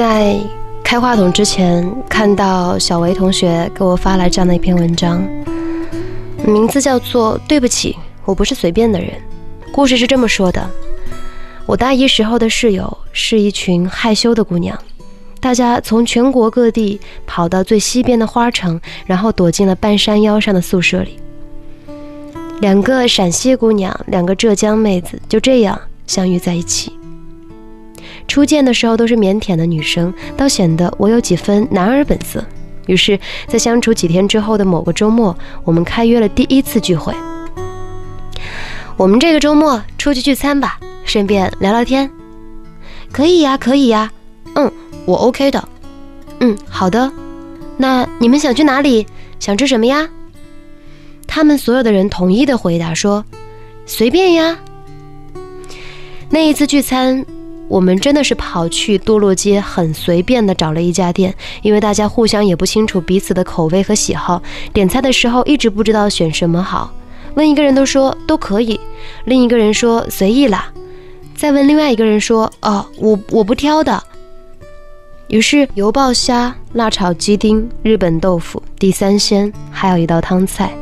在开话筒之前，看到小维同学给我发来这样的一篇文章，名字叫做《对不起，我不是随便的人》。故事是这么说的：我大一时候的室友是一群害羞的姑娘，大家从全国各地跑到最西边的花城，然后躲进了半山腰上的宿舍里。两个陕西姑娘，两个浙江妹子，就这样相遇在一起。初见的时候都是腼腆的女生，倒显得我有几分男儿本色。于是，在相处几天之后的某个周末，我们开约了第一次聚会。我们这个周末出去聚餐吧，顺便聊聊天。可以呀，可以呀。嗯，我 OK 的。嗯，好的。那你们想去哪里？想吃什么呀？他们所有的人统一的回答说：“随便呀。”那一次聚餐。我们真的是跑去堕落街，很随便的找了一家店，因为大家互相也不清楚彼此的口味和喜好，点菜的时候一直不知道选什么好。问一个人都说都可以，另一个人说随意啦，再问另外一个人说哦我我不挑的。于是油爆虾、辣炒鸡丁、日本豆腐、地三鲜，还有一道汤菜，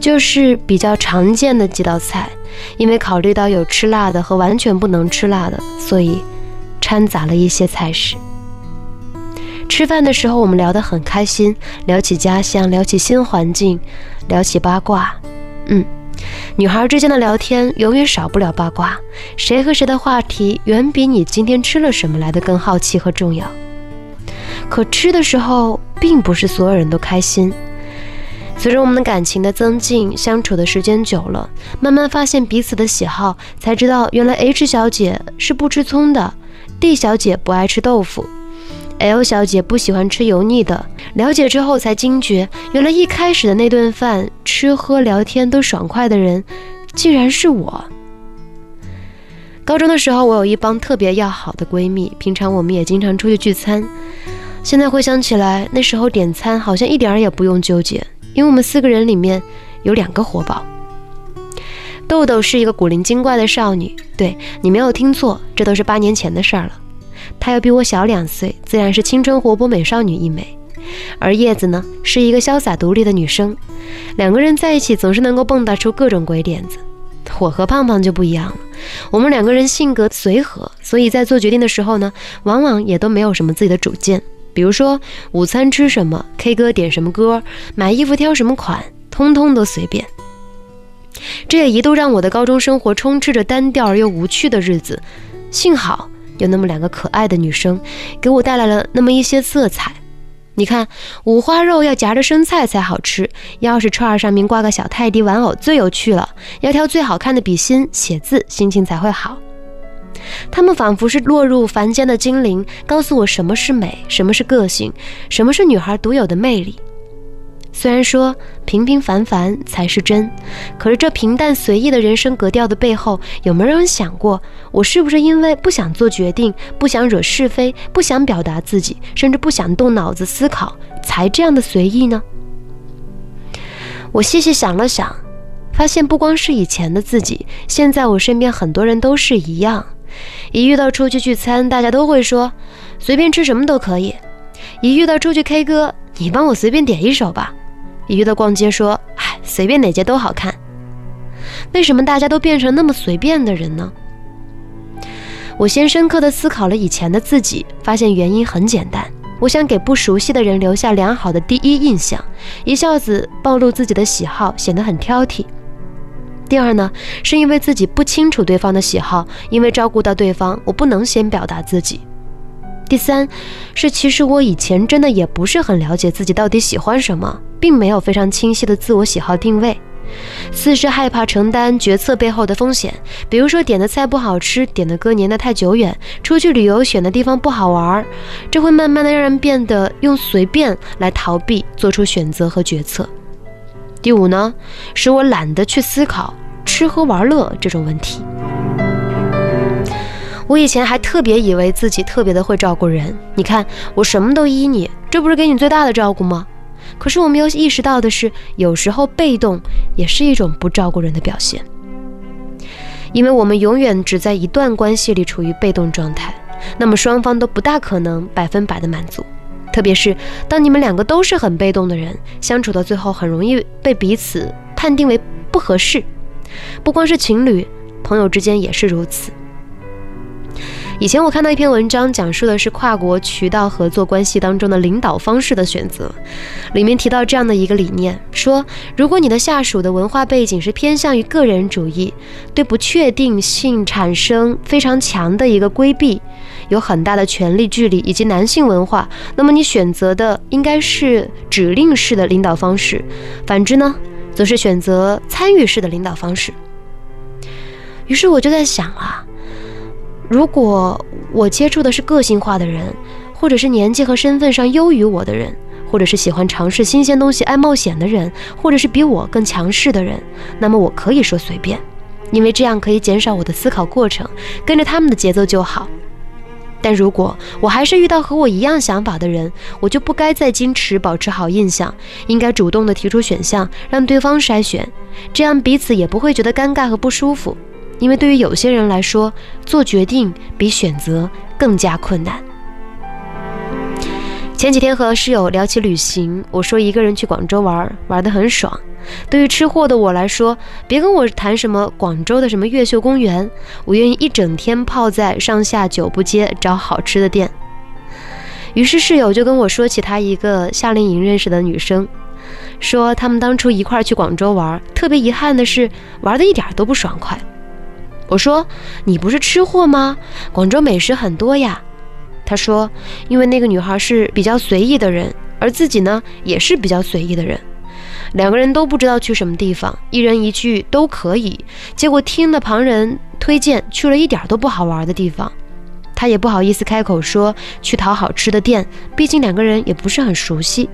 就是比较常见的几道菜。因为考虑到有吃辣的和完全不能吃辣的，所以掺杂了一些菜式。吃饭的时候，我们聊得很开心，聊起家乡，聊起新环境，聊起八卦。嗯，女孩之间的聊天永远少不了八卦，谁和谁的话题远比你今天吃了什么来的更好奇和重要。可吃的时候，并不是所有人都开心。随着我们的感情的增进，相处的时间久了，慢慢发现彼此的喜好，才知道原来 H 小姐是不吃葱的，D 小姐不爱吃豆腐，L 小姐不喜欢吃油腻的。了解之后才惊觉，原来一开始的那顿饭吃喝聊天都爽快的人，竟然是我。高中的时候，我有一帮特别要好的闺蜜，平常我们也经常出去聚餐。现在回想起来，那时候点餐好像一点儿也不用纠结。因为我们四个人里面有两个活宝，豆豆是一个古灵精怪的少女，对你没有听错，这都是八年前的事儿了。她要比我小两岁，自然是青春活泼美少女一枚。而叶子呢，是一个潇洒独立的女生，两个人在一起总是能够蹦跶出各种鬼点子。我和胖胖就不一样了，我们两个人性格随和，所以在做决定的时候呢，往往也都没有什么自己的主见。比如说午餐吃什么，K 歌点什么歌，买衣服挑什么款，通通都随便。这也一度让我的高中生活充斥着单调而又无趣的日子。幸好有那么两个可爱的女生，给我带来了那么一些色彩。你看，五花肉要夹着生菜才好吃，钥匙串上面挂个小泰迪玩偶最有趣了。要挑最好看的笔芯写字，心情才会好。他们仿佛是落入凡间的精灵，告诉我什么是美，什么是个性，什么是女孩独有的魅力。虽然说平平凡凡才是真，可是这平淡随意的人生格调的背后，有没有人想过，我是不是因为不想做决定，不想惹是非，不想表达自己，甚至不想动脑子思考，才这样的随意呢？我细细想了想，发现不光是以前的自己，现在我身边很多人都是一样。一遇到出去聚餐，大家都会说随便吃什么都可以；一遇到出去 K 歌，你帮我随便点一首吧；一遇到逛街，说哎随便哪街都好看。为什么大家都变成那么随便的人呢？我先深刻的思考了以前的自己，发现原因很简单：我想给不熟悉的人留下良好的第一印象，一下子暴露自己的喜好，显得很挑剔。第二呢，是因为自己不清楚对方的喜好，因为照顾到对方，我不能先表达自己。第三，是其实我以前真的也不是很了解自己到底喜欢什么，并没有非常清晰的自我喜好定位。四是害怕承担决策背后的风险，比如说点的菜不好吃，点的歌粘得太久远，出去旅游选的地方不好玩儿，这会慢慢的让人变得用随便来逃避做出选择和决策。第五呢，使我懒得去思考吃喝玩乐这种问题。我以前还特别以为自己特别的会照顾人，你看我什么都依你，这不是给你最大的照顾吗？可是我没有意识到的是，有时候被动也是一种不照顾人的表现。因为我们永远只在一段关系里处于被动状态，那么双方都不大可能百分百的满足。特别是当你们两个都是很被动的人，相处到最后很容易被彼此判定为不合适。不光是情侣，朋友之间也是如此。以前我看到一篇文章，讲述的是跨国渠道合作关系当中的领导方式的选择。里面提到这样的一个理念，说如果你的下属的文化背景是偏向于个人主义，对不确定性产生非常强的一个规避，有很大的权力距离以及男性文化，那么你选择的应该是指令式的领导方式。反之呢，则是选择参与式的领导方式。于是我就在想啊。如果我接触的是个性化的人，或者是年纪和身份上优于我的人，或者是喜欢尝试新鲜东西、爱冒险的人，或者是比我更强势的人，那么我可以说随便，因为这样可以减少我的思考过程，跟着他们的节奏就好。但如果我还是遇到和我一样想法的人，我就不该再矜持，保持好印象，应该主动的提出选项，让对方筛选，这样彼此也不会觉得尴尬和不舒服。因为对于有些人来说，做决定比选择更加困难。前几天和室友聊起旅行，我说一个人去广州玩，玩得很爽。对于吃货的我来说，别跟我谈什么广州的什么越秀公园，我愿意一整天泡在上下九步街找好吃的店。于是室友就跟我说起他一个夏令营认识的女生，说他们当初一块去广州玩，特别遗憾的是玩的一点都不爽快。我说：“你不是吃货吗？广州美食很多呀。”他说：“因为那个女孩是比较随意的人，而自己呢也是比较随意的人，两个人都不知道去什么地方，一人一句都可以。结果听了旁人推荐，去了一点都不好玩的地方，他也不好意思开口说去讨好吃的店，毕竟两个人也不是很熟悉。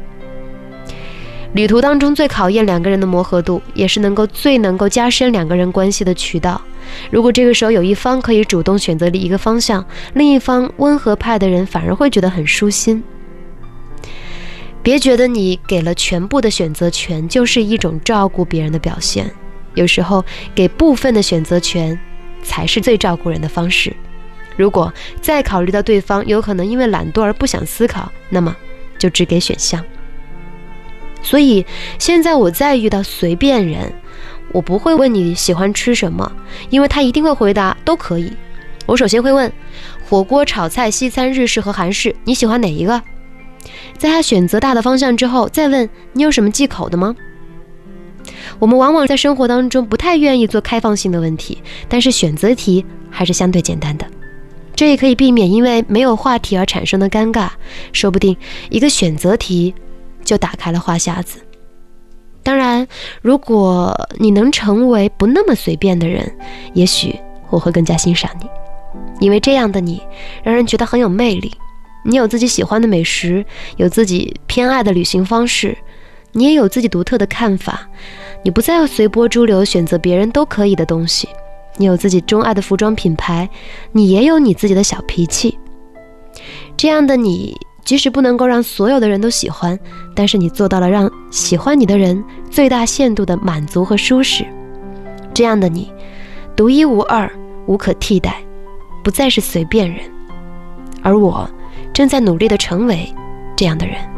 旅途当中最考验两个人的磨合度，也是能够最能够加深两个人关系的渠道。”如果这个时候有一方可以主动选择一个方向，另一方温和派的人反而会觉得很舒心。别觉得你给了全部的选择权就是一种照顾别人的表现，有时候给部分的选择权才是最照顾人的方式。如果再考虑到对方有可能因为懒惰而不想思考，那么就只给选项。所以现在我再遇到随便人。我不会问你喜欢吃什么，因为他一定会回答都可以。我首先会问火锅、炒菜、西餐、日式和韩式，你喜欢哪一个？在他选择大的方向之后，再问你有什么忌口的吗？我们往往在生活当中不太愿意做开放性的问题，但是选择题还是相对简单的，这也可以避免因为没有话题而产生的尴尬。说不定一个选择题就打开了话匣子。当然，如果你能成为不那么随便的人，也许我会更加欣赏你，因为这样的你让人觉得很有魅力。你有自己喜欢的美食，有自己偏爱的旅行方式，你也有自己独特的看法。你不再随波逐流，选择别人都可以的东西。你有自己钟爱的服装品牌，你也有你自己的小脾气。这样的你。即使不能够让所有的人都喜欢，但是你做到了让喜欢你的人最大限度的满足和舒适。这样的你，独一无二，无可替代，不再是随便人。而我，正在努力的成为这样的人。